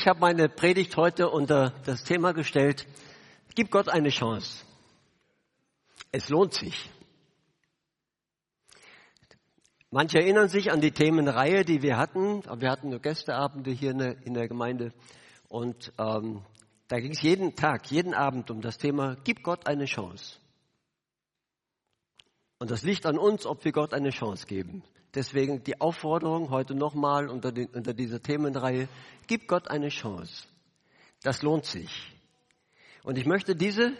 Ich habe meine Predigt heute unter das Thema gestellt, gib Gott eine Chance. Es lohnt sich. Manche erinnern sich an die Themenreihe, die wir hatten. Wir hatten nur Gästeabende hier in der, in der Gemeinde. Und ähm, da ging es jeden Tag, jeden Abend um das Thema, gib Gott eine Chance. Und das liegt an uns, ob wir Gott eine Chance geben. Deswegen die Aufforderung heute nochmal unter, unter dieser Themenreihe, gib Gott eine Chance. Das lohnt sich. Und ich möchte diese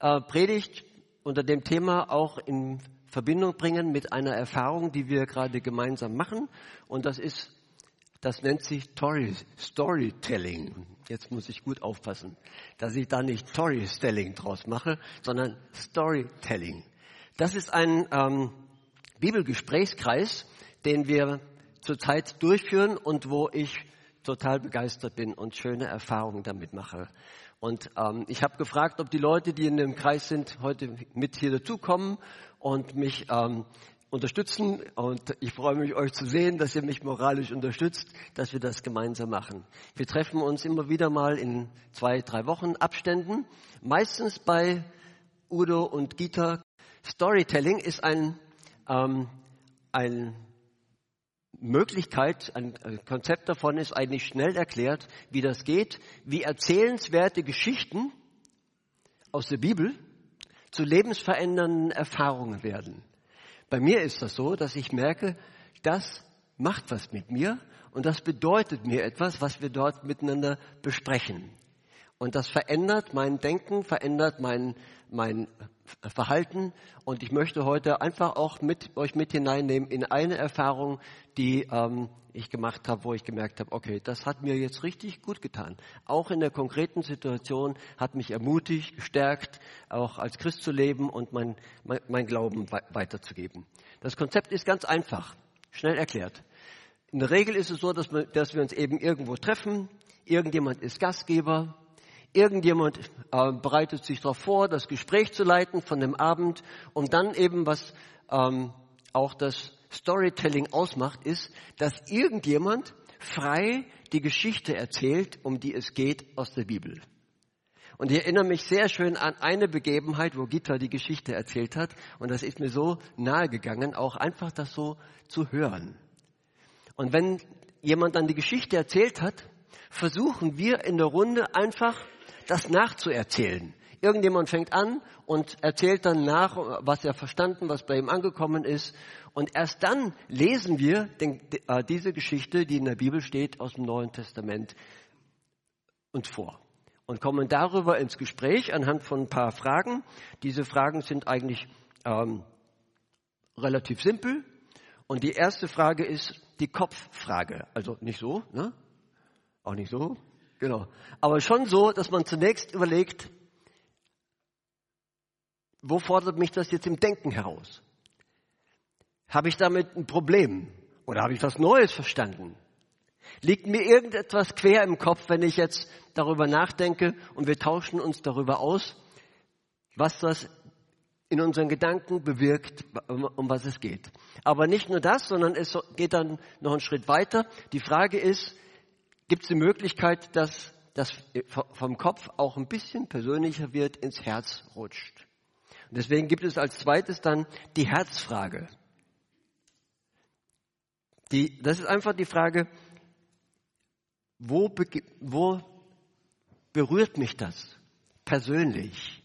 äh, Predigt unter dem Thema auch in Verbindung bringen mit einer Erfahrung, die wir gerade gemeinsam machen. Und das ist, das nennt sich Storytelling. Jetzt muss ich gut aufpassen, dass ich da nicht Storytelling draus mache, sondern Storytelling. Das ist ein ähm, Bibelgesprächskreis, den wir zurzeit durchführen und wo ich total begeistert bin und schöne Erfahrungen damit mache. Und ähm, ich habe gefragt, ob die Leute, die in dem Kreis sind, heute mit hier dazukommen und mich ähm, unterstützen. Und ich freue mich, euch zu sehen, dass ihr mich moralisch unterstützt, dass wir das gemeinsam machen. Wir treffen uns immer wieder mal in zwei, drei Wochen Abständen, meistens bei Udo und Gita. Storytelling ist ein, ähm, ein Möglichkeit, ein Konzept davon ist eigentlich schnell erklärt, wie das geht, wie erzählenswerte Geschichten aus der Bibel zu lebensverändernden Erfahrungen werden. Bei mir ist das so, dass ich merke, das macht was mit mir und das bedeutet mir etwas, was wir dort miteinander besprechen. Und das verändert mein Denken, verändert mein, mein Verhalten. Und ich möchte heute einfach auch mit euch mit hineinnehmen in eine Erfahrung, die ähm, ich gemacht habe, wo ich gemerkt habe, okay, das hat mir jetzt richtig gut getan. Auch in der konkreten Situation hat mich ermutigt, gestärkt, auch als Christ zu leben und mein, mein, mein Glauben weiterzugeben. Das Konzept ist ganz einfach, schnell erklärt. In der Regel ist es so, dass wir, dass wir uns eben irgendwo treffen. Irgendjemand ist Gastgeber, Irgendjemand äh, bereitet sich darauf vor, das Gespräch zu leiten von dem Abend und dann eben, was ähm, auch das Storytelling ausmacht, ist, dass irgendjemand frei die Geschichte erzählt, um die es geht aus der Bibel. Und ich erinnere mich sehr schön an eine Begebenheit, wo Gitta die Geschichte erzählt hat. Und das ist mir so nahe gegangen, auch einfach das so zu hören. Und wenn jemand dann die Geschichte erzählt hat, versuchen wir in der Runde einfach das nachzuerzählen. Irgendjemand fängt an und erzählt dann nach, was er verstanden, was bei ihm angekommen ist. Und erst dann lesen wir den, äh, diese Geschichte, die in der Bibel steht, aus dem Neuen Testament uns vor. Und kommen darüber ins Gespräch anhand von ein paar Fragen. Diese Fragen sind eigentlich ähm, relativ simpel. Und die erste Frage ist die Kopffrage. Also nicht so, ne? Auch nicht so, Genau. Aber schon so, dass man zunächst überlegt, wo fordert mich das jetzt im Denken heraus? Habe ich damit ein Problem? Oder habe ich was Neues verstanden? Liegt mir irgendetwas quer im Kopf, wenn ich jetzt darüber nachdenke und wir tauschen uns darüber aus, was das in unseren Gedanken bewirkt, um was es geht. Aber nicht nur das, sondern es geht dann noch einen Schritt weiter. Die Frage ist, gibt es die Möglichkeit, dass das vom Kopf auch ein bisschen persönlicher wird, ins Herz rutscht. Und deswegen gibt es als zweites dann die Herzfrage. Die, das ist einfach die Frage, wo, wo berührt mich das persönlich?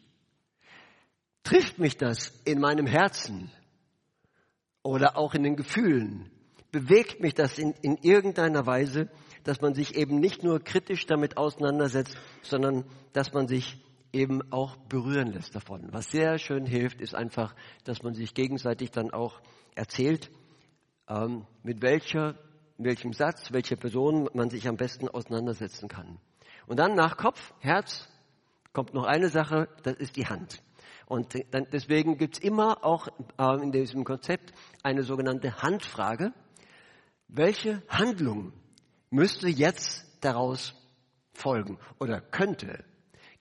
Trifft mich das in meinem Herzen oder auch in den Gefühlen? Bewegt mich das in, in irgendeiner Weise? Dass man sich eben nicht nur kritisch damit auseinandersetzt, sondern dass man sich eben auch berühren lässt davon. Was sehr schön hilft, ist einfach, dass man sich gegenseitig dann auch erzählt, ähm, mit welcher welchem Satz, welche Person man sich am besten auseinandersetzen kann. Und dann nach Kopf, Herz kommt noch eine Sache, das ist die Hand. Und dann, deswegen gibt's immer auch äh, in diesem Konzept eine sogenannte Handfrage. Welche Handlung müsste jetzt daraus folgen oder könnte?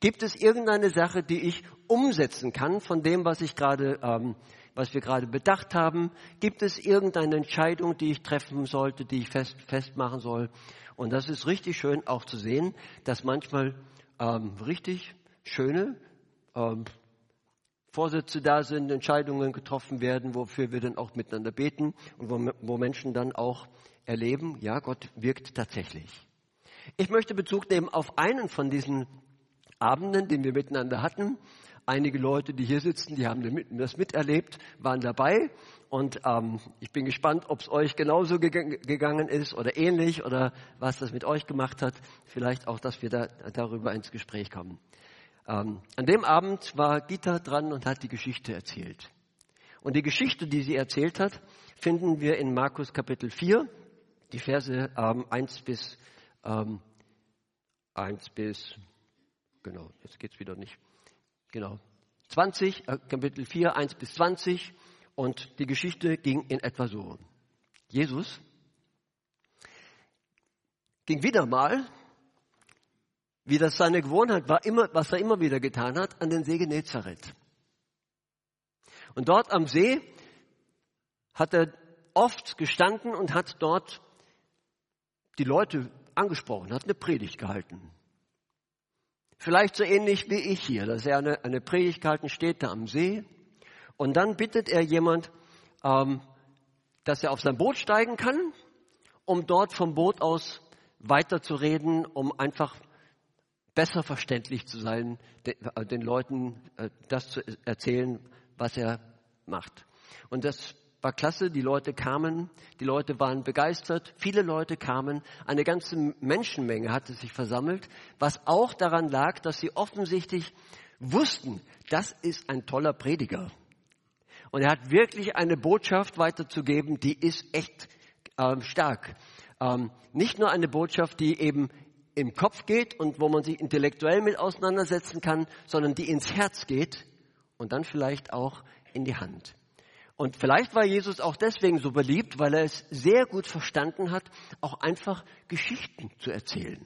Gibt es irgendeine Sache, die ich umsetzen kann von dem, was ich gerade, ähm, was wir gerade bedacht haben? Gibt es irgendeine Entscheidung, die ich treffen sollte, die ich fest, festmachen soll? Und das ist richtig schön auch zu sehen, dass manchmal ähm, richtig schöne ähm, Vorsätze da sind, Entscheidungen getroffen werden, wofür wir dann auch miteinander beten und wo, wo Menschen dann auch erleben, ja, Gott wirkt tatsächlich. Ich möchte Bezug nehmen auf einen von diesen Abenden, den wir miteinander hatten. Einige Leute, die hier sitzen, die haben das miterlebt, waren dabei. Und ähm, ich bin gespannt, ob es euch genauso gegangen ist oder ähnlich oder was das mit euch gemacht hat. Vielleicht auch, dass wir da, darüber ins Gespräch kommen. Ähm, an dem Abend war Gita dran und hat die Geschichte erzählt. Und die Geschichte, die sie erzählt hat, finden wir in Markus Kapitel 4, die Verse ähm, 1 bis ähm, 1 bis Genau, jetzt geht's wieder nicht. Genau. 20, äh, Kapitel 4, 1 bis 20. Und die Geschichte ging in etwa so. Jesus ging wieder mal, wie das seine Gewohnheit war, immer, was er immer wieder getan hat, an den See Genezareth. Und dort am See hat er oft gestanden und hat dort die Leute angesprochen, hat eine Predigt gehalten. Vielleicht so ähnlich wie ich hier, dass er eine, eine Predigt gehalten steht da am See und dann bittet er jemand, ähm, dass er auf sein Boot steigen kann, um dort vom Boot aus weiterzureden, um einfach besser verständlich zu sein, den, äh, den Leuten äh, das zu erzählen, was er macht. Und das war klasse, die Leute kamen, die Leute waren begeistert, viele Leute kamen, eine ganze Menschenmenge hatte sich versammelt, was auch daran lag, dass sie offensichtlich wussten, das ist ein toller Prediger. Und er hat wirklich eine Botschaft weiterzugeben, die ist echt ähm, stark. Ähm, nicht nur eine Botschaft, die eben im Kopf geht und wo man sich intellektuell mit auseinandersetzen kann, sondern die ins Herz geht und dann vielleicht auch in die Hand. Und vielleicht war Jesus auch deswegen so beliebt, weil er es sehr gut verstanden hat, auch einfach Geschichten zu erzählen.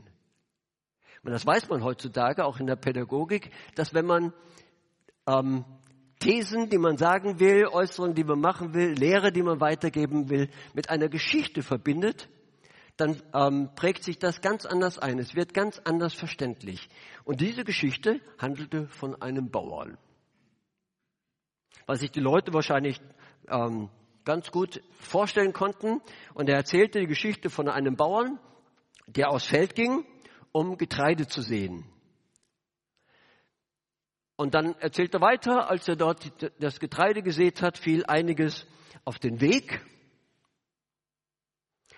Und das weiß man heutzutage auch in der Pädagogik, dass wenn man ähm, Thesen, die man sagen will, Äußerungen, die man machen will, Lehre, die man weitergeben will, mit einer Geschichte verbindet, dann ähm, prägt sich das ganz anders ein. Es wird ganz anders verständlich. Und diese Geschichte handelte von einem Bauern. Was sich die Leute wahrscheinlich ähm, ganz gut vorstellen konnten. Und er erzählte die Geschichte von einem Bauern, der aufs Feld ging, um Getreide zu sehen. Und dann erzählt er weiter, als er dort das Getreide gesät hat, fiel einiges auf den Weg.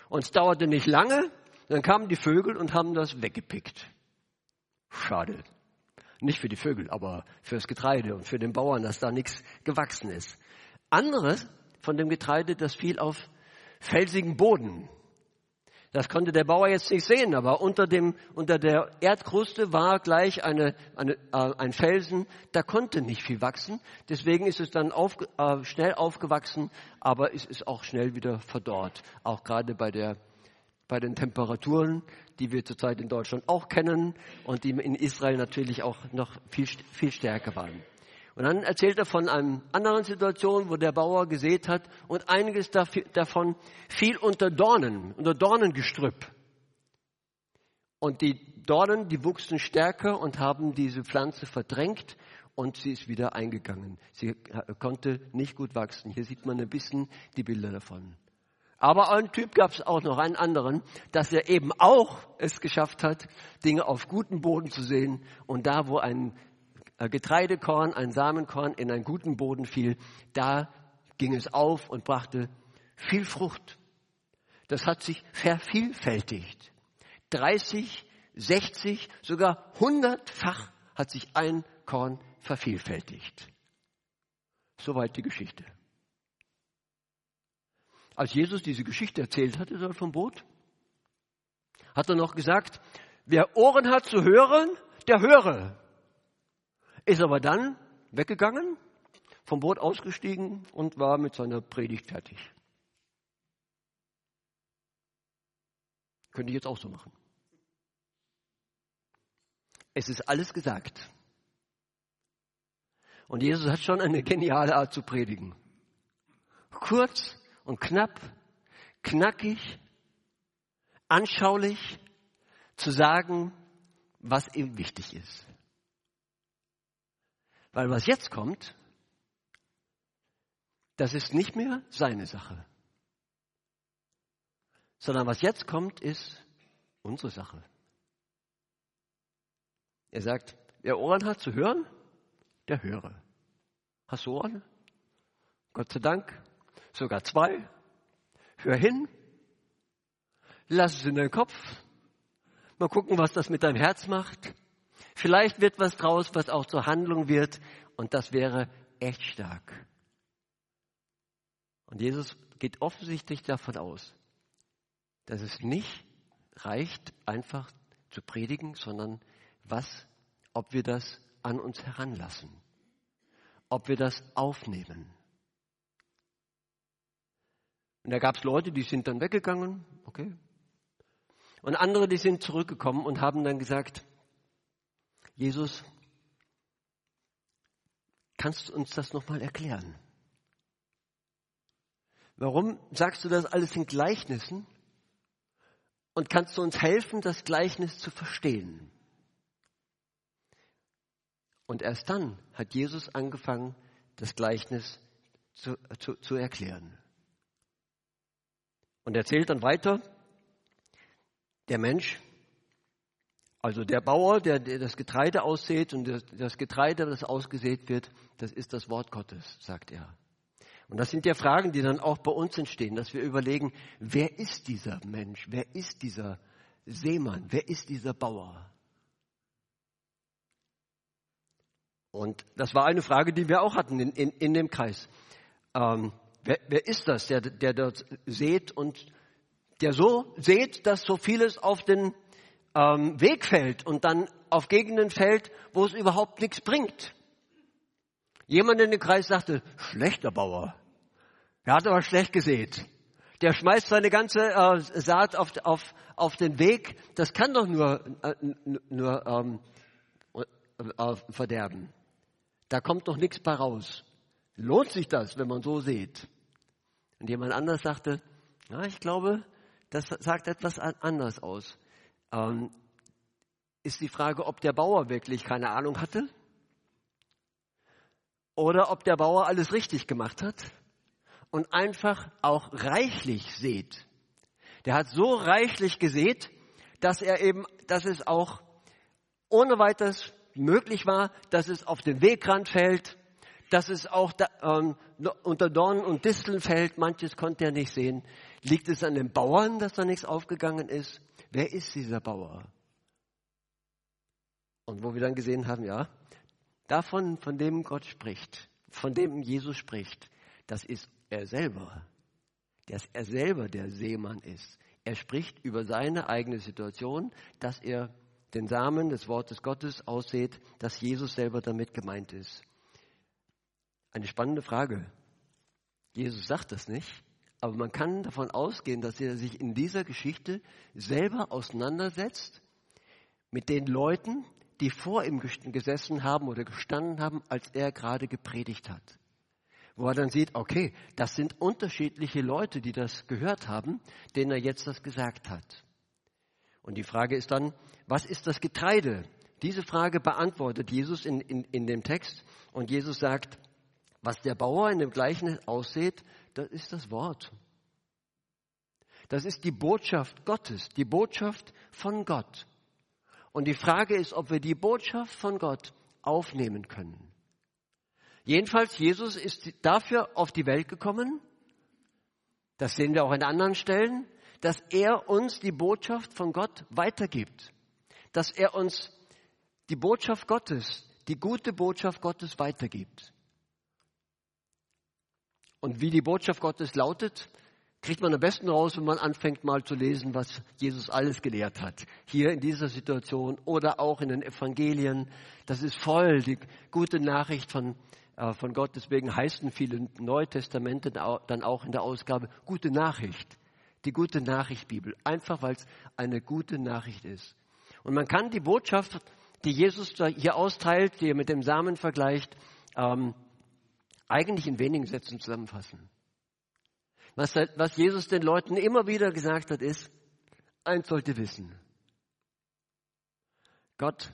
Und es dauerte nicht lange, dann kamen die Vögel und haben das weggepickt. Schade. Nicht für die Vögel, aber fürs Getreide und für den Bauern, dass da nichts gewachsen ist. Anderes von dem Getreide, das fiel auf felsigen Boden. Das konnte der Bauer jetzt nicht sehen, aber unter, dem, unter der Erdkruste war gleich eine, eine, äh, ein Felsen, da konnte nicht viel wachsen. Deswegen ist es dann auf, äh, schnell aufgewachsen, aber es ist auch schnell wieder verdorrt. Auch gerade bei, der, bei den Temperaturen, die wir zurzeit in Deutschland auch kennen und die in Israel natürlich auch noch viel, viel stärker waren. Und dann erzählt er von einer anderen Situation, wo der Bauer gesät hat und einiges davon fiel unter Dornen, unter Dornengestrüpp. Und die Dornen, die wuchsen stärker und haben diese Pflanze verdrängt und sie ist wieder eingegangen. Sie konnte nicht gut wachsen. Hier sieht man ein bisschen die Bilder davon. Aber ein Typ gab es auch noch, einen anderen, dass er eben auch es geschafft hat, Dinge auf gutem Boden zu sehen und da, wo ein Getreidekorn, ein Samenkorn in einen guten Boden fiel, da ging es auf und brachte viel Frucht. Das hat sich vervielfältigt. 30, 60, sogar hundertfach hat sich ein Korn vervielfältigt. Soweit die Geschichte. als Jesus diese Geschichte erzählt hatte dort vom Boot, hat er noch gesagt, wer Ohren hat zu hören, der höre. Ist aber dann weggegangen, vom Boot ausgestiegen und war mit seiner Predigt fertig. Könnte ich jetzt auch so machen. Es ist alles gesagt. Und Jesus hat schon eine geniale Art zu predigen. Kurz und knapp, knackig, anschaulich zu sagen, was ihm wichtig ist. Weil was jetzt kommt, das ist nicht mehr seine Sache, sondern was jetzt kommt, ist unsere Sache. Er sagt, wer Ohren hat zu hören, der höre. Hast du Ohren? Gott sei Dank, sogar zwei. Hör hin, lass es in deinen Kopf. Mal gucken, was das mit deinem Herz macht. Vielleicht wird was draus, was auch zur Handlung wird. Und das wäre echt stark. Und Jesus geht offensichtlich davon aus, dass es nicht reicht, einfach zu predigen, sondern was, ob wir das an uns heranlassen, ob wir das aufnehmen. Und da gab es Leute, die sind dann weggegangen, okay. Und andere, die sind zurückgekommen und haben dann gesagt, Jesus, kannst du uns das nochmal erklären? Warum sagst du das alles in Gleichnissen? Und kannst du uns helfen, das Gleichnis zu verstehen? Und erst dann hat Jesus angefangen, das Gleichnis zu, zu, zu erklären. Und er erzählt dann weiter, der Mensch, also der Bauer, der, der das Getreide aussät und das, das Getreide, das ausgesät wird, das ist das Wort Gottes, sagt er. Und das sind ja Fragen, die dann auch bei uns entstehen, dass wir überlegen, wer ist dieser Mensch? Wer ist dieser Seemann? Wer ist dieser Bauer? Und das war eine Frage, die wir auch hatten in, in, in dem Kreis. Ähm, wer, wer, ist das, der, der dort sät und der so sät, dass so vieles auf den ähm, Weg fällt und dann auf Gegenden fällt, wo es überhaupt nichts bringt? Jemand in dem Kreis sagte, schlechter Bauer. Er hat aber schlecht gesät. Der schmeißt seine ganze äh, Saat auf, auf, auf den Weg. Das kann doch nur, äh, nur ähm, äh, verderben. Da kommt doch nichts bei raus. Lohnt sich das, wenn man so sieht? Und jemand anders sagte, na, ich glaube, das sagt etwas anders aus. Ähm, ist die Frage, ob der Bauer wirklich keine Ahnung hatte oder ob der Bauer alles richtig gemacht hat und einfach auch reichlich sät. Der hat so reichlich gesät, dass er eben, dass es auch ohne weiteres möglich war, dass es auf den Wegrand fällt, dass es auch da, ähm, unter Dornen und Disteln fällt. Manches konnte er nicht sehen. Liegt es an den Bauern, dass da nichts aufgegangen ist? Wer ist dieser Bauer? Und wo wir dann gesehen haben, ja, davon, von dem Gott spricht, von dem Jesus spricht, das ist er selber. Dass er selber der Seemann ist. Er spricht über seine eigene Situation, dass er den Samen des Wortes Gottes aussät, dass Jesus selber damit gemeint ist. Eine spannende Frage. Jesus sagt das nicht, aber man kann davon ausgehen, dass er sich in dieser Geschichte selber auseinandersetzt mit den Leuten, die vor ihm gesessen haben oder gestanden haben, als er gerade gepredigt hat. Wo er dann sieht, okay, das sind unterschiedliche Leute, die das gehört haben, denen er jetzt das gesagt hat. Und die Frage ist dann, was ist das Getreide? Diese Frage beantwortet Jesus in, in, in dem Text. Und Jesus sagt, was der Bauer in dem Gleichnis aussieht, das ist das Wort. Das ist die Botschaft Gottes, die Botschaft von Gott. Und die Frage ist, ob wir die Botschaft von Gott aufnehmen können. Jedenfalls, Jesus ist dafür auf die Welt gekommen, das sehen wir auch an anderen Stellen, dass er uns die Botschaft von Gott weitergibt. Dass er uns die Botschaft Gottes, die gute Botschaft Gottes weitergibt. Und wie die Botschaft Gottes lautet, kriegt man am besten raus, wenn man anfängt mal zu lesen, was Jesus alles gelehrt hat. Hier in dieser Situation oder auch in den Evangelien. Das ist voll die gute Nachricht von, äh, von Gott. Deswegen heißen viele Neutestamente dann auch in der Ausgabe gute Nachricht. Die gute Nachricht Bibel. Einfach weil es eine gute Nachricht ist. Und man kann die Botschaft, die Jesus hier austeilt, die er mit dem Samen vergleicht, ähm, eigentlich in wenigen Sätzen zusammenfassen. Was, was Jesus den Leuten immer wieder gesagt hat, ist, eins sollte wissen. Gott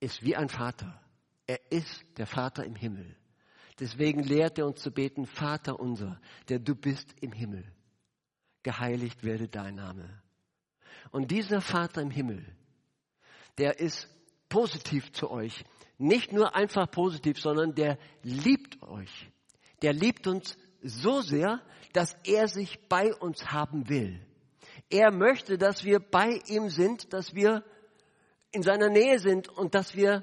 ist wie ein Vater. Er ist der Vater im Himmel. Deswegen lehrt er uns zu beten, Vater unser, der du bist im Himmel. Geheiligt werde dein Name. Und dieser Vater im Himmel, der ist positiv zu euch. Nicht nur einfach positiv, sondern der liebt euch. Der liebt uns so sehr, dass er sich bei uns haben will. Er möchte, dass wir bei ihm sind, dass wir in seiner Nähe sind und dass wir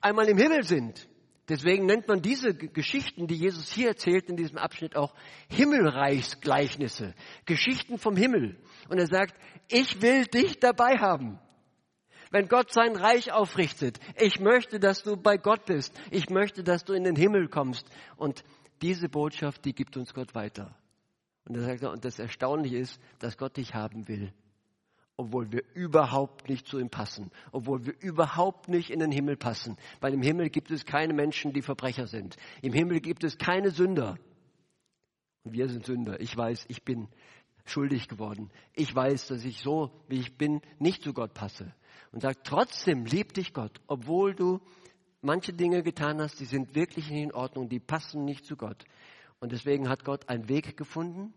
einmal im Himmel sind. Deswegen nennt man diese Geschichten, die Jesus hier erzählt in diesem Abschnitt auch Himmelreichsgleichnisse, Geschichten vom Himmel. Und er sagt, ich will dich dabei haben. Wenn Gott sein Reich aufrichtet, ich möchte, dass du bei Gott bist. Ich möchte, dass du in den Himmel kommst. Und diese Botschaft, die gibt uns Gott weiter. Und, er sagt, und das Erstaunliche ist, dass Gott dich haben will, obwohl wir überhaupt nicht zu ihm passen, obwohl wir überhaupt nicht in den Himmel passen. Weil im Himmel gibt es keine Menschen, die Verbrecher sind. Im Himmel gibt es keine Sünder. Und wir sind Sünder. Ich weiß, ich bin schuldig geworden. Ich weiß, dass ich so, wie ich bin, nicht zu Gott passe. Und sagt, trotzdem liebt dich Gott, obwohl du manche Dinge getan hast, die sind wirklich nicht in Ordnung, die passen nicht zu Gott. Und deswegen hat Gott einen Weg gefunden,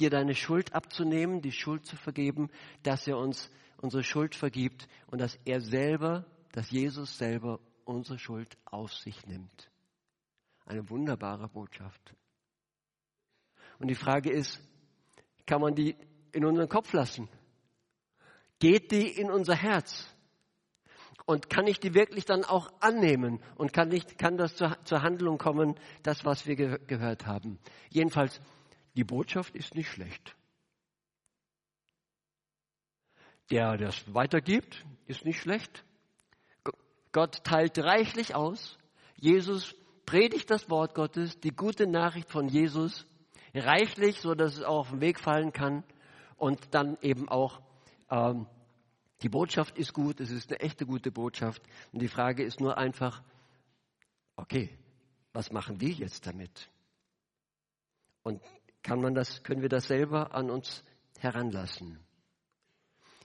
dir deine Schuld abzunehmen, die Schuld zu vergeben, dass er uns unsere Schuld vergibt und dass er selber, dass Jesus selber unsere Schuld auf sich nimmt. Eine wunderbare Botschaft. Und die Frage ist, kann man die in unseren Kopf lassen? Geht die in unser Herz? Und kann ich die wirklich dann auch annehmen? Und kann, nicht, kann das zur, zur Handlung kommen, das, was wir ge gehört haben? Jedenfalls, die Botschaft ist nicht schlecht. Der, es weitergibt, ist nicht schlecht. Gott teilt reichlich aus. Jesus predigt das Wort Gottes, die gute Nachricht von Jesus, reichlich, so dass es auch auf den Weg fallen kann und dann eben auch ähm, die Botschaft ist gut, es ist eine echte gute Botschaft. Und die Frage ist nur einfach, okay, was machen wir jetzt damit? Und kann man das, können wir das selber an uns heranlassen?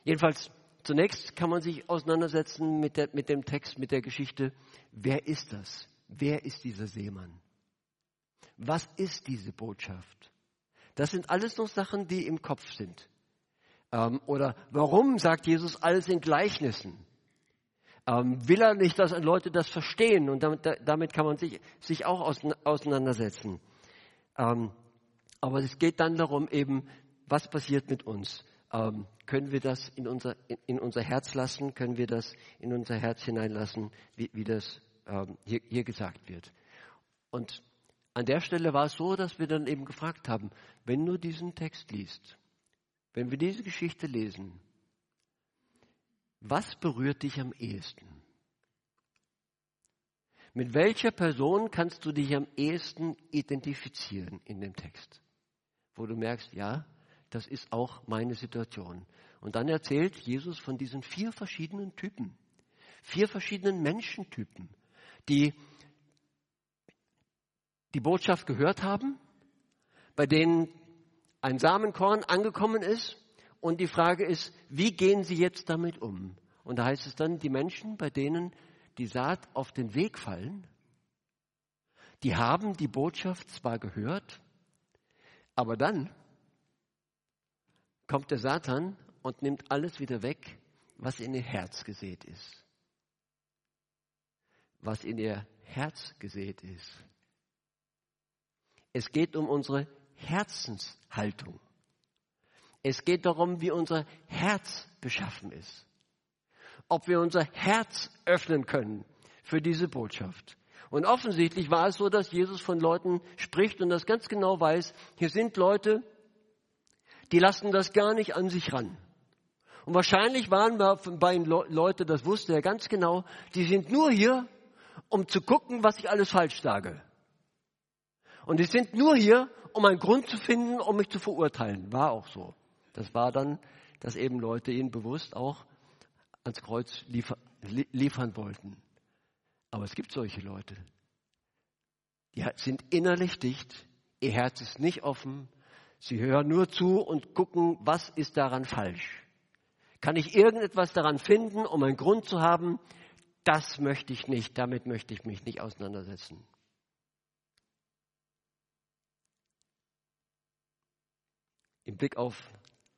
Jedenfalls, zunächst kann man sich auseinandersetzen mit, der, mit dem Text, mit der Geschichte. Wer ist das? Wer ist dieser Seemann? Was ist diese Botschaft? Das sind alles noch Sachen, die im Kopf sind. Ähm, oder warum sagt Jesus alles in Gleichnissen? Ähm, will er nicht, dass Leute das verstehen? Und damit, damit kann man sich, sich auch auseinandersetzen. Ähm, aber es geht dann darum eben, was passiert mit uns? Ähm, können wir das in unser, in, in, unser Herz lassen? Können wir das in unser Herz hineinlassen, wie, wie das ähm, hier, hier gesagt wird? Und an der Stelle war es so, dass wir dann eben gefragt haben, wenn du diesen Text liest, wenn wir diese Geschichte lesen, was berührt dich am ehesten? Mit welcher Person kannst du dich am ehesten identifizieren in dem Text? Wo du merkst, ja, das ist auch meine Situation. Und dann erzählt Jesus von diesen vier verschiedenen Typen, vier verschiedenen Menschentypen, die die Botschaft gehört haben, bei denen ein Samenkorn angekommen ist und die Frage ist, wie gehen sie jetzt damit um? Und da heißt es dann, die Menschen, bei denen die Saat auf den Weg fallen, die haben die Botschaft zwar gehört, aber dann kommt der Satan und nimmt alles wieder weg, was in ihr Herz gesät ist. Was in ihr Herz gesät ist. Es geht um unsere Herzenshaltung. Es geht darum, wie unser Herz beschaffen ist. Ob wir unser Herz öffnen können für diese Botschaft. Und offensichtlich war es so, dass Jesus von Leuten spricht und das ganz genau weiß, hier sind Leute, die lassen das gar nicht an sich ran. Und wahrscheinlich waren wir bei den Leute, das wusste er ganz genau, die sind nur hier, um zu gucken, was ich alles falsch sage. Und die sind nur hier, um einen Grund zu finden, um mich zu verurteilen. War auch so. Das war dann, dass eben Leute ihn bewusst auch ans Kreuz liefer, liefern wollten. Aber es gibt solche Leute. Die sind innerlich dicht, ihr Herz ist nicht offen, sie hören nur zu und gucken, was ist daran falsch. Kann ich irgendetwas daran finden, um einen Grund zu haben, das möchte ich nicht, damit möchte ich mich nicht auseinandersetzen. Im Blick auf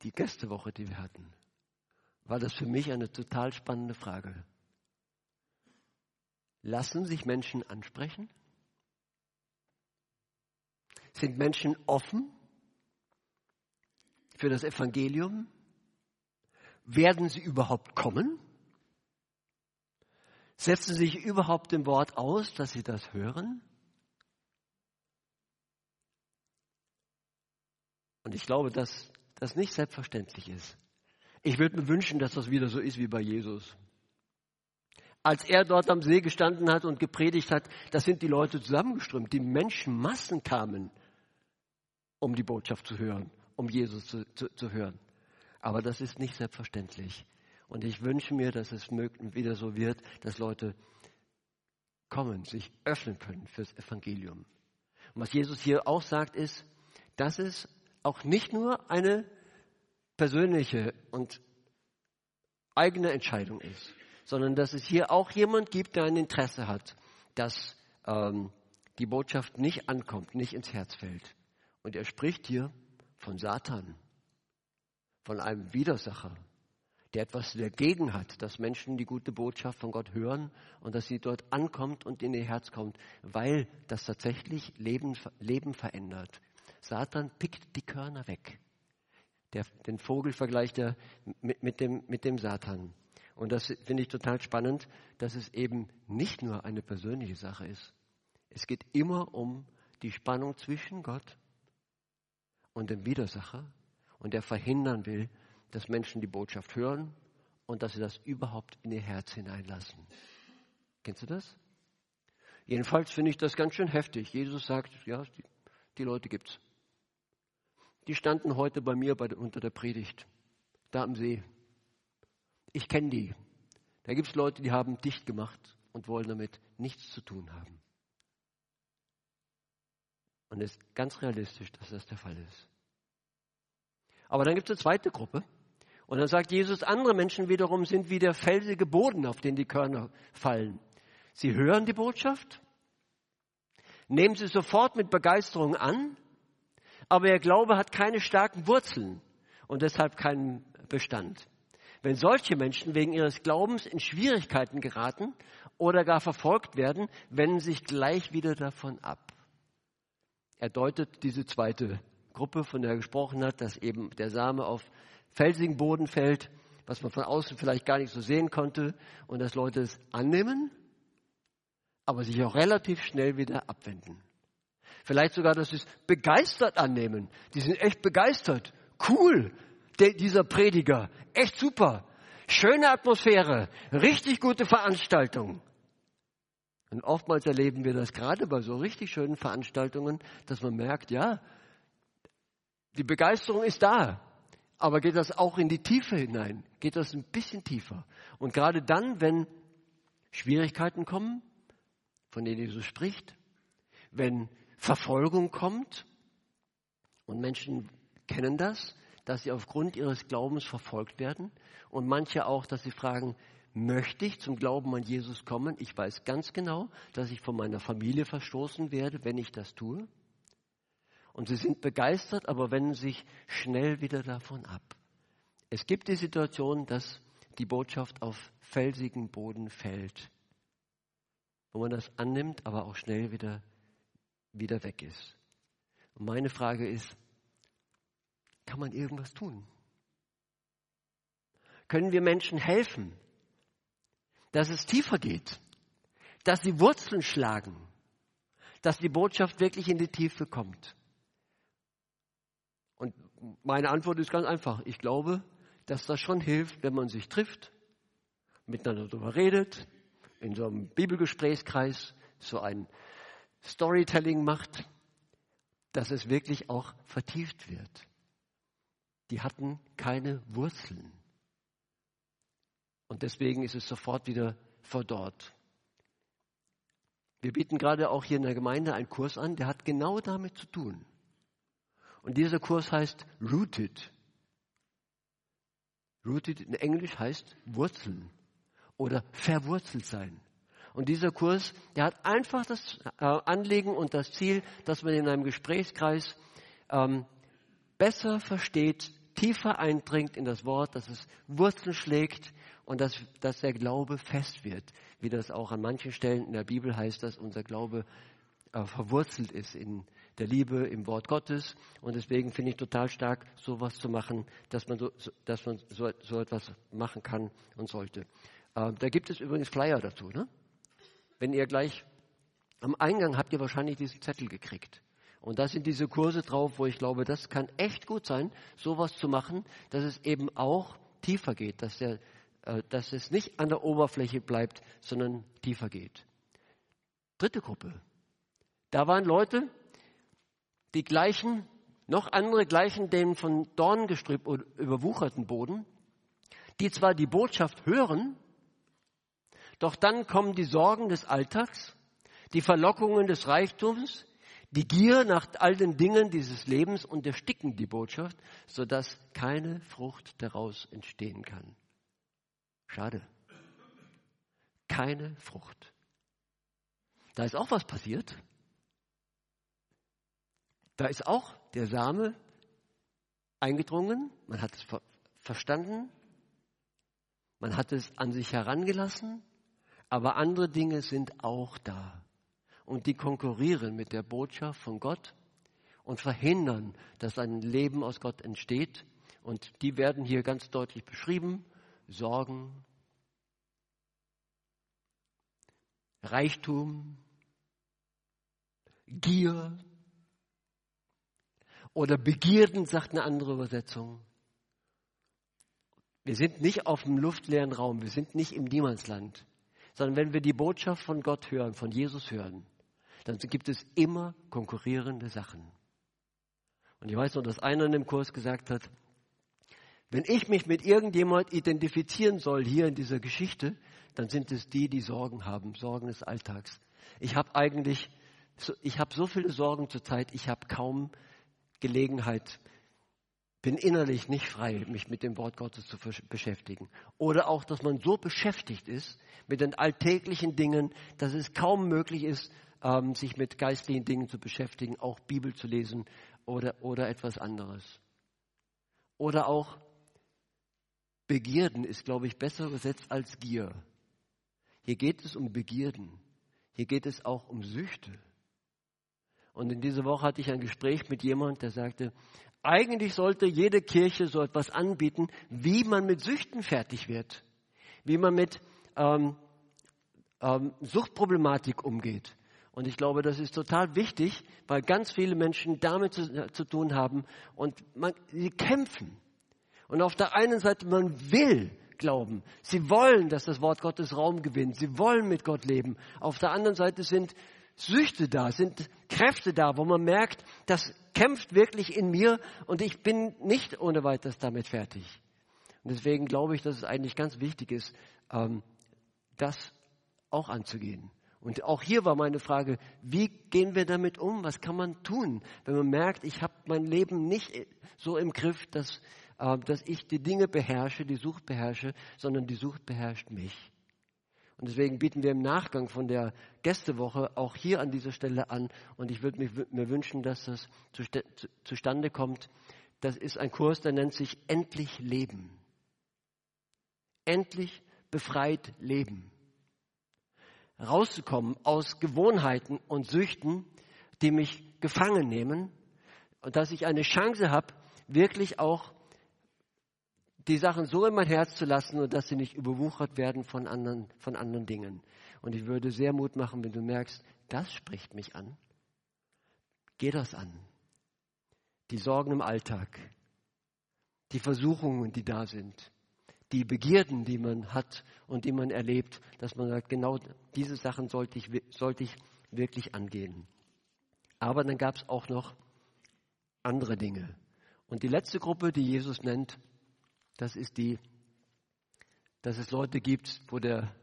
die Gästewoche, die wir hatten, war das für mich eine total spannende Frage. Lassen sich Menschen ansprechen? Sind Menschen offen für das Evangelium? Werden sie überhaupt kommen? Setzen sie sich überhaupt dem Wort aus, dass sie das hören? Und ich glaube, dass das nicht selbstverständlich ist. Ich würde mir wünschen, dass das wieder so ist wie bei Jesus. Als er dort am See gestanden hat und gepredigt hat, da sind die Leute zusammengeströmt. Die Menschenmassen kamen, um die Botschaft zu hören, um Jesus zu, zu, zu hören. Aber das ist nicht selbstverständlich. Und ich wünsche mir, dass es wieder so wird, dass Leute kommen, sich öffnen können fürs Evangelium. Und was Jesus hier auch sagt, ist, dass es auch nicht nur eine persönliche und eigene Entscheidung ist, sondern dass es hier auch jemand gibt, der ein Interesse hat, dass ähm, die Botschaft nicht ankommt, nicht ins Herz fällt. Und er spricht hier von Satan von einem Widersacher, der etwas dagegen hat, dass Menschen die gute Botschaft von Gott hören und dass sie dort ankommt und in ihr Herz kommt, weil das tatsächlich Leben, Leben verändert. Satan pickt die Körner weg. Der, den Vogel vergleicht er mit, mit, dem, mit dem Satan. Und das finde ich total spannend, dass es eben nicht nur eine persönliche Sache ist. Es geht immer um die Spannung zwischen Gott und dem Widersacher und der verhindern will, dass Menschen die Botschaft hören und dass sie das überhaupt in ihr Herz hineinlassen. Kennst du das? Jedenfalls finde ich das ganz schön heftig. Jesus sagt, ja, die, die Leute gibt's. Die standen heute bei mir bei, unter der Predigt, da am See. Ich kenne die. Da gibt es Leute, die haben dicht gemacht und wollen damit nichts zu tun haben. Und es ist ganz realistisch, dass das der Fall ist. Aber dann gibt es eine zweite Gruppe. Und dann sagt Jesus, andere Menschen wiederum sind wie der felsige Boden, auf den die Körner fallen. Sie hören die Botschaft, nehmen sie sofort mit Begeisterung an, aber ihr Glaube hat keine starken Wurzeln und deshalb keinen Bestand. Wenn solche Menschen wegen ihres Glaubens in Schwierigkeiten geraten oder gar verfolgt werden, wenden sich gleich wieder davon ab. Er deutet diese zweite Gruppe, von der er gesprochen hat, dass eben der Same auf felsigen Boden fällt, was man von außen vielleicht gar nicht so sehen konnte, und dass Leute es annehmen, aber sich auch relativ schnell wieder abwenden. Vielleicht sogar, dass sie es begeistert annehmen. Die sind echt begeistert. Cool, der, dieser Prediger. Echt super. Schöne Atmosphäre. Richtig gute Veranstaltung. Und oftmals erleben wir das gerade bei so richtig schönen Veranstaltungen, dass man merkt, ja, die Begeisterung ist da, aber geht das auch in die Tiefe hinein? Geht das ein bisschen tiefer? Und gerade dann, wenn Schwierigkeiten kommen, von denen Jesus spricht, wenn Verfolgung kommt, und Menschen kennen das, dass sie aufgrund ihres Glaubens verfolgt werden, und manche auch, dass sie fragen, möchte ich zum Glauben an Jesus kommen? Ich weiß ganz genau, dass ich von meiner Familie verstoßen werde, wenn ich das tue. Und sie sind begeistert, aber wenden sich schnell wieder davon ab. Es gibt die Situation, dass die Botschaft auf felsigen Boden fällt, wo man das annimmt, aber auch schnell wieder, wieder weg ist. Und meine Frage ist, kann man irgendwas tun? Können wir Menschen helfen, dass es tiefer geht, dass sie Wurzeln schlagen, dass die Botschaft wirklich in die Tiefe kommt? Und meine Antwort ist ganz einfach. Ich glaube, dass das schon hilft, wenn man sich trifft, miteinander darüber redet, in so einem Bibelgesprächskreis so ein Storytelling macht, dass es wirklich auch vertieft wird. Die hatten keine Wurzeln. Und deswegen ist es sofort wieder verdorrt. Wir bieten gerade auch hier in der Gemeinde einen Kurs an, der hat genau damit zu tun. Und dieser Kurs heißt Rooted. Rooted in Englisch heißt Wurzeln oder verwurzelt sein. Und dieser Kurs, der hat einfach das äh, Anliegen und das Ziel, dass man in einem Gesprächskreis ähm, besser versteht, tiefer eindringt in das Wort, dass es Wurzeln schlägt und dass, dass der Glaube fest wird. Wie das auch an manchen Stellen in der Bibel heißt, dass unser Glaube äh, verwurzelt ist in der Liebe, im Wort Gottes. Und deswegen finde ich total stark, sowas zu machen, dass man so, dass man so, so etwas machen kann und sollte. Äh, da gibt es übrigens Flyer dazu. Ne? Wenn ihr gleich am Eingang habt ihr wahrscheinlich diesen Zettel gekriegt. Und da sind diese Kurse drauf, wo ich glaube, das kann echt gut sein, sowas zu machen, dass es eben auch tiefer geht, dass, der, äh, dass es nicht an der Oberfläche bleibt, sondern tiefer geht. Dritte Gruppe. Da waren Leute, die gleichen, noch andere gleichen dem von Dornengestrüpp überwucherten Boden, die zwar die Botschaft hören, doch dann kommen die Sorgen des Alltags, die Verlockungen des Reichtums, die Gier nach all den Dingen dieses Lebens und ersticken die Botschaft, sodass keine Frucht daraus entstehen kann. Schade. Keine Frucht. Da ist auch was passiert. Da ist auch der Same eingedrungen, man hat es verstanden, man hat es an sich herangelassen, aber andere Dinge sind auch da. Und die konkurrieren mit der Botschaft von Gott und verhindern, dass ein Leben aus Gott entsteht. Und die werden hier ganz deutlich beschrieben. Sorgen, Reichtum, Gier oder Begierden, sagt eine andere Übersetzung. Wir sind nicht auf dem luftleeren Raum, wir sind nicht im Niemandsland sondern wenn wir die Botschaft von Gott hören, von Jesus hören, dann gibt es immer konkurrierende Sachen. Und ich weiß noch, dass einer in dem Kurs gesagt hat, wenn ich mich mit irgendjemand identifizieren soll hier in dieser Geschichte, dann sind es die, die Sorgen haben, Sorgen des Alltags. Ich habe eigentlich, ich habe so viele Sorgen zurzeit, ich habe kaum Gelegenheit, bin innerlich nicht frei, mich mit dem Wort Gottes zu beschäftigen. Oder auch, dass man so beschäftigt ist mit den alltäglichen Dingen, dass es kaum möglich ist, ähm, sich mit geistlichen Dingen zu beschäftigen, auch Bibel zu lesen oder, oder etwas anderes. Oder auch Begierden ist, glaube ich, besser übersetzt als Gier. Hier geht es um Begierden. Hier geht es auch um Süchte. Und in dieser Woche hatte ich ein Gespräch mit jemandem, der sagte, eigentlich sollte jede Kirche so etwas anbieten, wie man mit Süchten fertig wird, wie man mit ähm, ähm, Suchtproblematik umgeht. Und ich glaube, das ist total wichtig, weil ganz viele Menschen damit zu, äh, zu tun haben und man, sie kämpfen. Und auf der einen Seite, man will glauben. Sie wollen, dass das Wort Gottes Raum gewinnt. Sie wollen mit Gott leben. Auf der anderen Seite sind Süchte da, sind Kräfte da, wo man merkt, das kämpft wirklich in mir und ich bin nicht ohne weiteres damit fertig. Und deswegen glaube ich, dass es eigentlich ganz wichtig ist, ähm, das auch anzugehen. Und auch hier war meine Frage, wie gehen wir damit um? Was kann man tun, wenn man merkt, ich habe mein Leben nicht so im Griff, dass, äh, dass ich die Dinge beherrsche, die Sucht beherrsche, sondern die Sucht beherrscht mich. Und deswegen bieten wir im Nachgang von der Gästewoche auch hier an dieser Stelle an. Und ich würde mir wünschen, dass das zustande kommt. Das ist ein Kurs, der nennt sich Endlich Leben. Endlich befreit Leben. Rauszukommen aus Gewohnheiten und Süchten, die mich gefangen nehmen. Und dass ich eine Chance habe, wirklich auch die Sachen so in mein Herz zu lassen und dass sie nicht überwuchert werden von anderen, von anderen Dingen. Und ich würde sehr Mut machen, wenn du merkst, das spricht mich an. Geh das an. Die Sorgen im Alltag, die Versuchungen, die da sind, die Begierden, die man hat und die man erlebt, dass man sagt, genau diese Sachen sollte ich, sollte ich wirklich angehen. Aber dann gab es auch noch andere Dinge. Und die letzte Gruppe, die Jesus nennt, das ist die, dass es Leute gibt, wo der,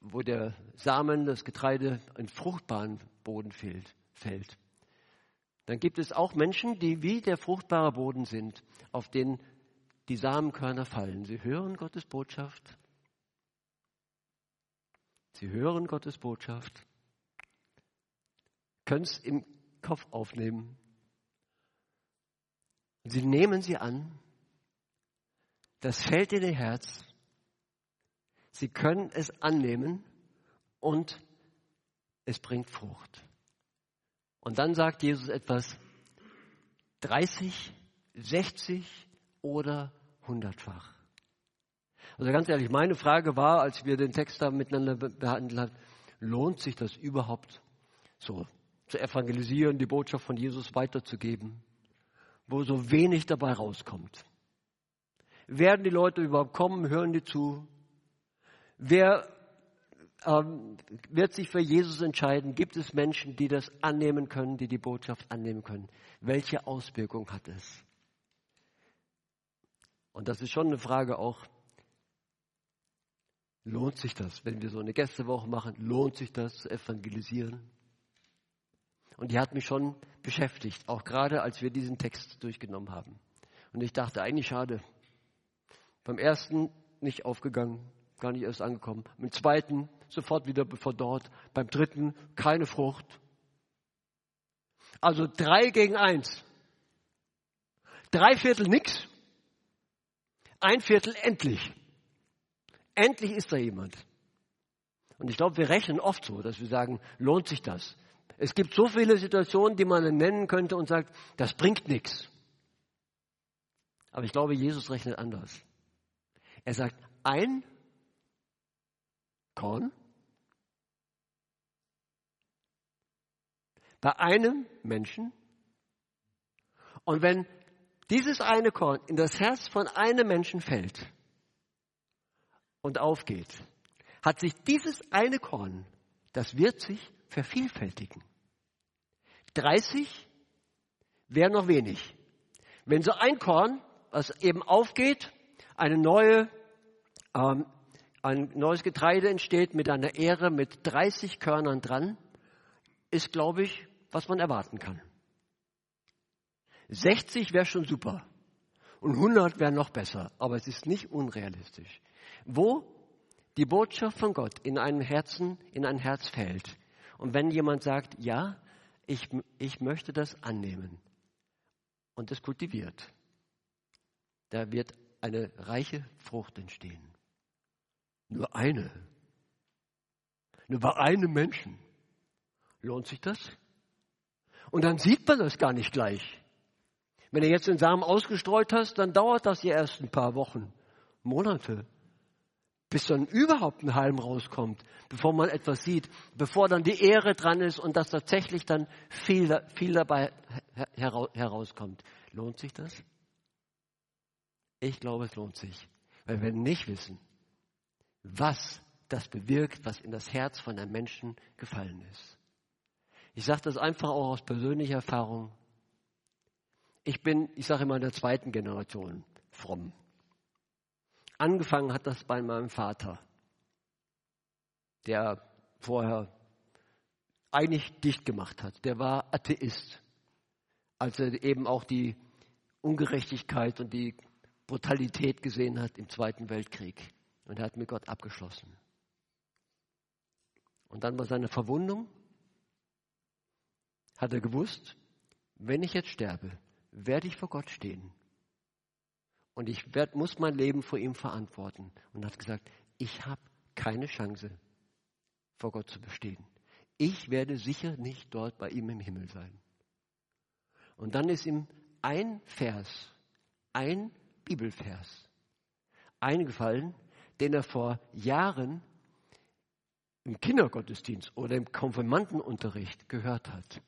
wo der Samen, das Getreide in fruchtbaren Boden fällt. fällt. Dann gibt es auch Menschen, die wie der fruchtbare Boden sind, auf den die Samenkörner fallen. Sie hören Gottes Botschaft. Sie hören Gottes Botschaft, können es im Kopf aufnehmen. Sie nehmen sie an. Das fällt in ihr Herz. Sie können es annehmen und es bringt Frucht. Und dann sagt Jesus etwas 30, 60 oder hundertfach. Also ganz ehrlich, meine Frage war, als wir den Text da miteinander behandelt haben, lohnt sich das überhaupt so zu evangelisieren, die Botschaft von Jesus weiterzugeben, wo so wenig dabei rauskommt? Werden die Leute überhaupt kommen? Hören die zu? Wer ähm, wird sich für Jesus entscheiden? Gibt es Menschen, die das annehmen können, die die Botschaft annehmen können? Welche Auswirkung hat es? Und das ist schon eine Frage auch, lohnt sich das, wenn wir so eine Gästewoche machen, lohnt sich das zu evangelisieren? Und die hat mich schon beschäftigt, auch gerade als wir diesen Text durchgenommen haben. Und ich dachte, eigentlich schade. Beim ersten nicht aufgegangen, gar nicht erst angekommen. Beim zweiten sofort wieder verdorrt. Beim dritten keine Frucht. Also drei gegen eins. Drei Viertel nix. Ein Viertel endlich. Endlich ist da jemand. Und ich glaube, wir rechnen oft so, dass wir sagen, lohnt sich das? Es gibt so viele Situationen, die man nennen könnte und sagt, das bringt nichts. Aber ich glaube, Jesus rechnet anders. Er sagt, ein Korn bei einem Menschen. Und wenn dieses eine Korn in das Herz von einem Menschen fällt und aufgeht, hat sich dieses eine Korn, das wird sich vervielfältigen. 30 wäre noch wenig. Wenn so ein Korn, was eben aufgeht, eine neue, ähm, ein neues Getreide entsteht mit einer Ähre mit 30 Körnern dran, ist, glaube ich, was man erwarten kann. 60 wäre schon super. Und 100 wäre noch besser. Aber es ist nicht unrealistisch. Wo die Botschaft von Gott in einem Herzen, in ein Herz fällt. Und wenn jemand sagt, ja, ich, ich möchte das annehmen. Und es kultiviert. Da wird eine reiche Frucht entstehen. Nur eine. Nur bei einem Menschen. Lohnt sich das? Und dann sieht man das gar nicht gleich. Wenn du jetzt den Samen ausgestreut hast, dann dauert das die ersten paar Wochen, Monate, bis dann überhaupt ein Halm rauskommt, bevor man etwas sieht, bevor dann die Ehre dran ist und dass tatsächlich dann viel, viel dabei herauskommt. Lohnt sich das? Ich glaube, es lohnt sich, weil wir nicht wissen, was das bewirkt, was in das Herz von einem Menschen gefallen ist. Ich sage das einfach auch aus persönlicher Erfahrung. Ich bin, ich sage immer, in der zweiten Generation fromm. Angefangen hat das bei meinem Vater, der vorher eigentlich dicht gemacht hat. Der war Atheist, als er eben auch die Ungerechtigkeit und die Brutalität gesehen hat im Zweiten Weltkrieg. Und er hat mit Gott abgeschlossen. Und dann war seine Verwundung, hat er gewusst, wenn ich jetzt sterbe, werde ich vor Gott stehen. Und ich werd, muss mein Leben vor ihm verantworten. Und hat gesagt, ich habe keine Chance, vor Gott zu bestehen. Ich werde sicher nicht dort bei ihm im Himmel sein. Und dann ist ihm ein Vers, ein Bibelvers eingefallen, den er vor Jahren im Kindergottesdienst oder im Konfirmandenunterricht gehört hat.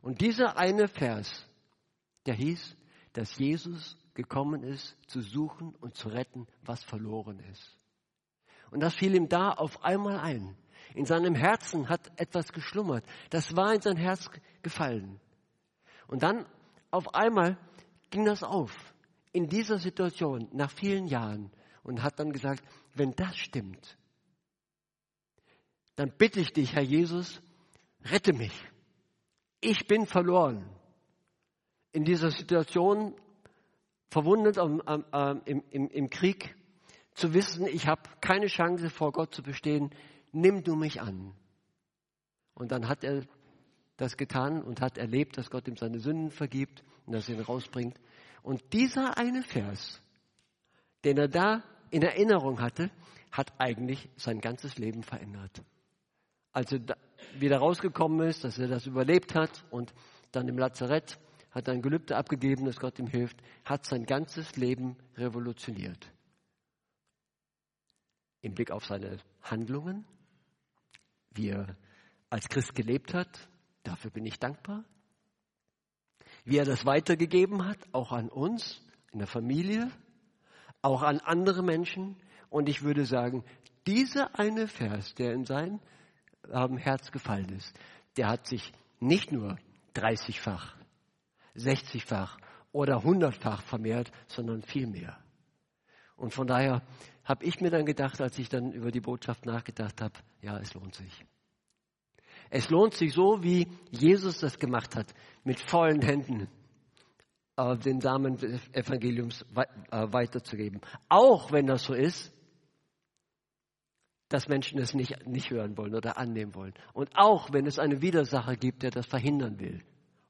Und dieser eine Vers der hieß, dass Jesus gekommen ist, zu suchen und zu retten, was verloren ist. Und das fiel ihm da auf einmal ein. In seinem Herzen hat etwas geschlummert. Das war in sein Herz gefallen. Und dann auf einmal ging das auf. In dieser Situation, nach vielen Jahren. Und hat dann gesagt, wenn das stimmt, dann bitte ich dich, Herr Jesus, rette mich. Ich bin verloren. In dieser Situation, verwundet am, am, im, im, im Krieg, zu wissen, ich habe keine Chance vor Gott zu bestehen, nimm du mich an. Und dann hat er das getan und hat erlebt, dass Gott ihm seine Sünden vergibt und dass er ihn rausbringt. Und dieser eine Vers, den er da in Erinnerung hatte, hat eigentlich sein ganzes Leben verändert. Als er wieder rausgekommen ist, dass er das überlebt hat und dann im Lazarett hat er ein Gelübde abgegeben, dass Gott ihm hilft, hat sein ganzes Leben revolutioniert. Im Blick auf seine Handlungen, wie er als Christ gelebt hat, dafür bin ich dankbar. Wie er das weitergegeben hat, auch an uns, in der Familie, auch an andere Menschen. Und ich würde sagen, dieser eine Vers, der in sein ähm, Herz gefallen ist, der hat sich nicht nur 30-fach, 60-fach oder 100-fach vermehrt, sondern viel mehr. Und von daher habe ich mir dann gedacht, als ich dann über die Botschaft nachgedacht habe, ja, es lohnt sich. Es lohnt sich so, wie Jesus das gemacht hat, mit vollen Händen den Samen des Evangeliums äh, weiterzugeben. Auch wenn das so ist, dass Menschen es nicht, nicht hören wollen oder annehmen wollen. Und auch wenn es einen Widersacher gibt, der das verhindern will.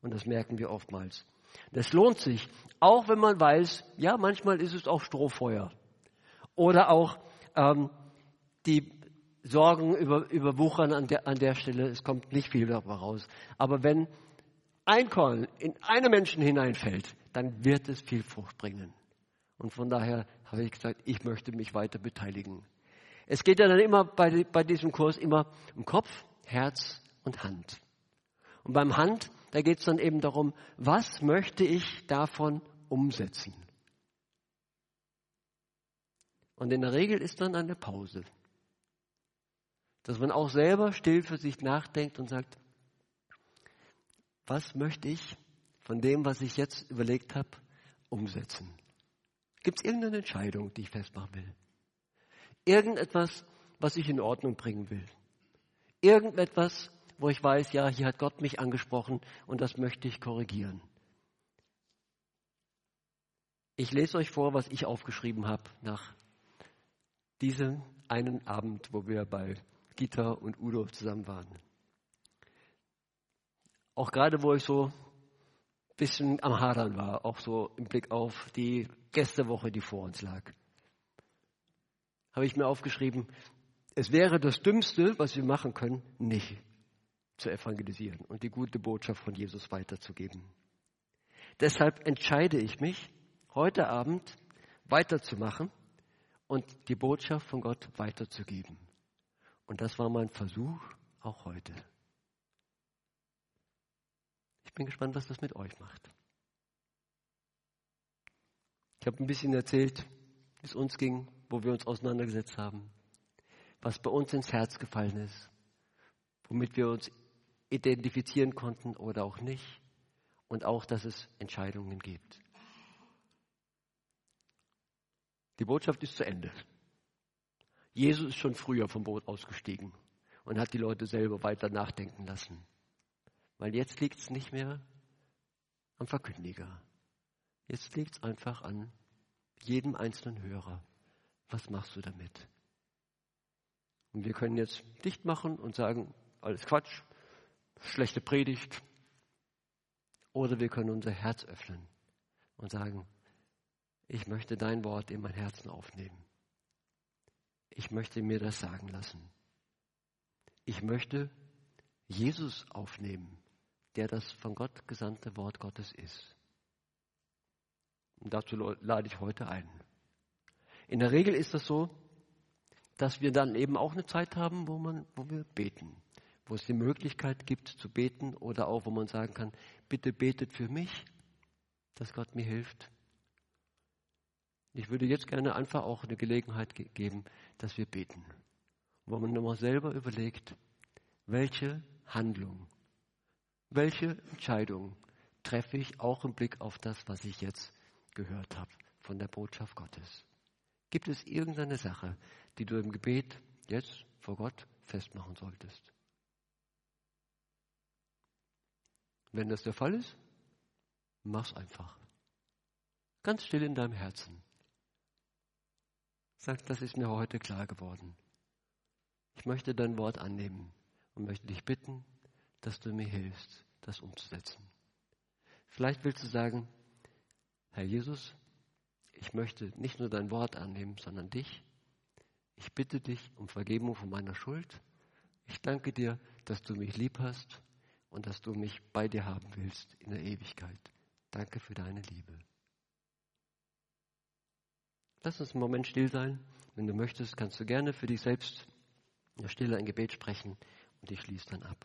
Und das merken wir oftmals. Das lohnt sich, auch wenn man weiß, ja, manchmal ist es auch Strohfeuer. Oder auch ähm, die Sorgen über, überwuchern an der, an der Stelle, es kommt nicht viel dabei raus. Aber wenn ein Korn in einen Menschen hineinfällt, dann wird es viel Frucht bringen. Und von daher habe ich gesagt, ich möchte mich weiter beteiligen. Es geht ja dann immer bei, bei diesem Kurs immer um Kopf, Herz und Hand. Und beim Hand, da geht es dann eben darum, was möchte ich davon umsetzen? Und in der Regel ist dann eine Pause. Dass man auch selber still für sich nachdenkt und sagt, was möchte ich von dem, was ich jetzt überlegt habe, umsetzen? Gibt es irgendeine Entscheidung, die ich festmachen will? Irgendetwas, was ich in Ordnung bringen will. Irgendetwas, wo ich weiß, ja, hier hat Gott mich angesprochen und das möchte ich korrigieren. Ich lese euch vor, was ich aufgeschrieben habe nach diesem einen Abend, wo wir bei Gita und Udo zusammen waren. Auch gerade, wo ich so ein bisschen am Hadern war, auch so im Blick auf die Gästewoche, die vor uns lag habe ich mir aufgeschrieben, es wäre das Dümmste, was wir machen können, nicht zu evangelisieren und die gute Botschaft von Jesus weiterzugeben. Deshalb entscheide ich mich, heute Abend weiterzumachen und die Botschaft von Gott weiterzugeben. Und das war mein Versuch auch heute. Ich bin gespannt, was das mit euch macht. Ich habe ein bisschen erzählt, wie es uns ging, wo wir uns auseinandergesetzt haben, was bei uns ins Herz gefallen ist, womit wir uns identifizieren konnten oder auch nicht und auch, dass es Entscheidungen gibt. Die Botschaft ist zu Ende. Jesus ist schon früher vom Boot ausgestiegen und hat die Leute selber weiter nachdenken lassen. Weil jetzt liegt es nicht mehr am Verkündiger. Jetzt liegt es einfach an jedem einzelnen Hörer. Was machst du damit? Und wir können jetzt dicht machen und sagen, alles Quatsch, schlechte Predigt. Oder wir können unser Herz öffnen und sagen, ich möchte dein Wort in mein Herzen aufnehmen. Ich möchte mir das sagen lassen. Ich möchte Jesus aufnehmen, der das von Gott gesandte Wort Gottes ist. Und dazu lade ich heute ein. In der Regel ist das so, dass wir dann eben auch eine Zeit haben, wo, man, wo wir beten, wo es die Möglichkeit gibt zu beten oder auch, wo man sagen kann, bitte betet für mich dass Gott mir hilft. Ich würde jetzt gerne einfach auch eine Gelegenheit ge geben, dass wir beten, wo man nochmal selber überlegt, welche Handlung, welche Entscheidung treffe ich auch im Blick auf das, was ich jetzt gehört habe von der Botschaft Gottes. Gibt es irgendeine Sache, die du im Gebet jetzt vor Gott festmachen solltest? Wenn das der Fall ist, mach's einfach. Ganz still in deinem Herzen. Sag, das ist mir heute klar geworden. Ich möchte dein Wort annehmen und möchte dich bitten, dass du mir hilfst, das umzusetzen. Vielleicht willst du sagen, Herr Jesus, ich möchte nicht nur dein Wort annehmen, sondern dich. Ich bitte dich um Vergebung von meiner Schuld. Ich danke dir, dass du mich lieb hast und dass du mich bei dir haben willst in der Ewigkeit. Danke für deine Liebe. Lass uns einen Moment still sein. Wenn du möchtest, kannst du gerne für dich selbst in der Stille ein Gebet sprechen und ich schließe dann ab.